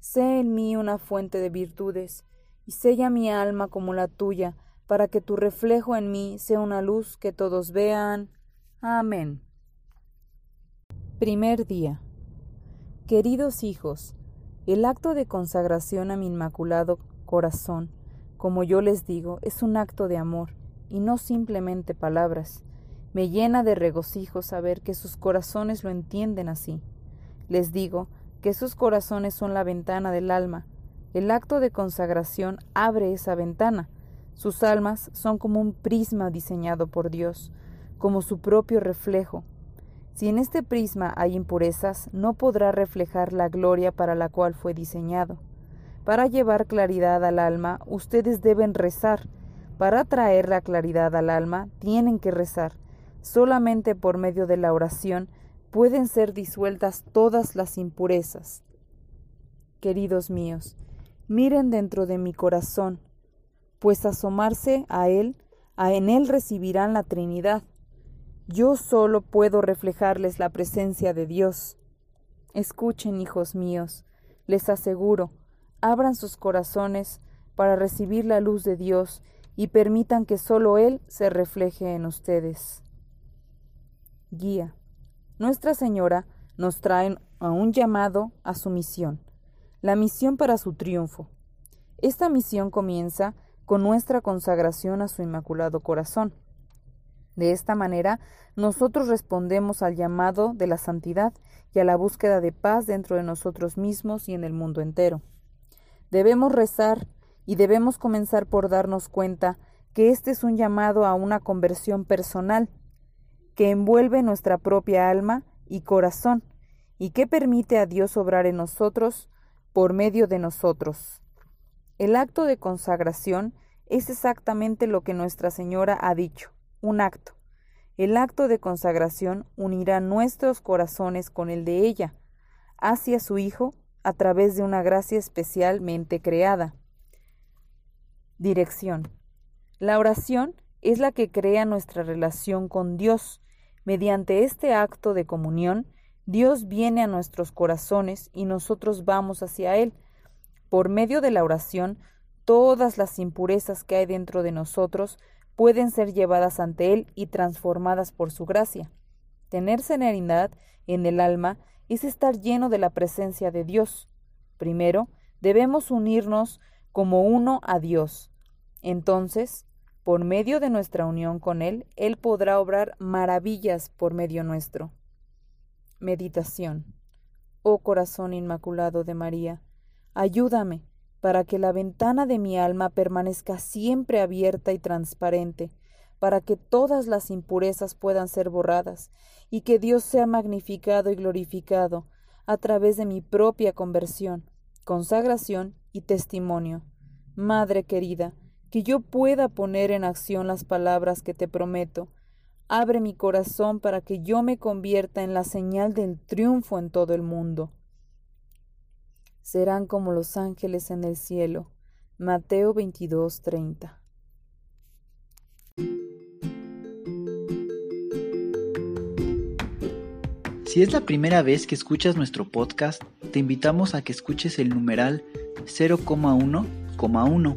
Sé en mí una fuente de virtudes, y sella mi alma como la tuya, para que tu reflejo en mí sea una luz que todos vean. Amén. Primer día. Queridos hijos, el acto de consagración a mi inmaculado corazón, como yo les digo, es un acto de amor y no simplemente palabras. Me llena de regocijo saber que sus corazones lo entienden así. Les digo que sus corazones son la ventana del alma. El acto de consagración abre esa ventana. Sus almas son como un prisma diseñado por Dios, como su propio reflejo, si en este prisma hay impurezas, no podrá reflejar la gloria para la cual fue diseñado. Para llevar claridad al alma, ustedes deben rezar. Para traer la claridad al alma, tienen que rezar. Solamente por medio de la oración pueden ser disueltas todas las impurezas. Queridos míos, miren dentro de mi corazón, pues asomarse a él, a en él recibirán la Trinidad yo solo puedo reflejarles la presencia de Dios. Escuchen, hijos míos, les aseguro, abran sus corazones para recibir la luz de Dios y permitan que solo Él se refleje en ustedes. Guía. Nuestra Señora nos trae a un llamado a su misión, la misión para su triunfo. Esta misión comienza con nuestra consagración a su Inmaculado Corazón. De esta manera, nosotros respondemos al llamado de la santidad y a la búsqueda de paz dentro de nosotros mismos y en el mundo entero. Debemos rezar y debemos comenzar por darnos cuenta que este es un llamado a una conversión personal, que envuelve nuestra propia alma y corazón, y que permite a Dios obrar en nosotros por medio de nosotros. El acto de consagración es exactamente lo que Nuestra Señora ha dicho un acto. El acto de consagración unirá nuestros corazones con el de ella, hacia su Hijo, a través de una gracia especialmente creada. Dirección. La oración es la que crea nuestra relación con Dios. Mediante este acto de comunión, Dios viene a nuestros corazones y nosotros vamos hacia Él. Por medio de la oración, todas las impurezas que hay dentro de nosotros pueden ser llevadas ante Él y transformadas por su gracia. Tener serenidad en el alma es estar lleno de la presencia de Dios. Primero, debemos unirnos como uno a Dios. Entonces, por medio de nuestra unión con Él, Él podrá obrar maravillas por medio nuestro. Meditación. Oh corazón inmaculado de María, ayúdame para que la ventana de mi alma permanezca siempre abierta y transparente, para que todas las impurezas puedan ser borradas, y que Dios sea magnificado y glorificado a través de mi propia conversión, consagración y testimonio. Madre querida, que yo pueda poner en acción las palabras que te prometo. Abre mi corazón para que yo me convierta en la señal del triunfo en todo el mundo serán como los ángeles en el cielo. Mateo 22, 30. Si es la primera vez que escuchas nuestro podcast, te invitamos a que escuches el numeral 0,1 2,1,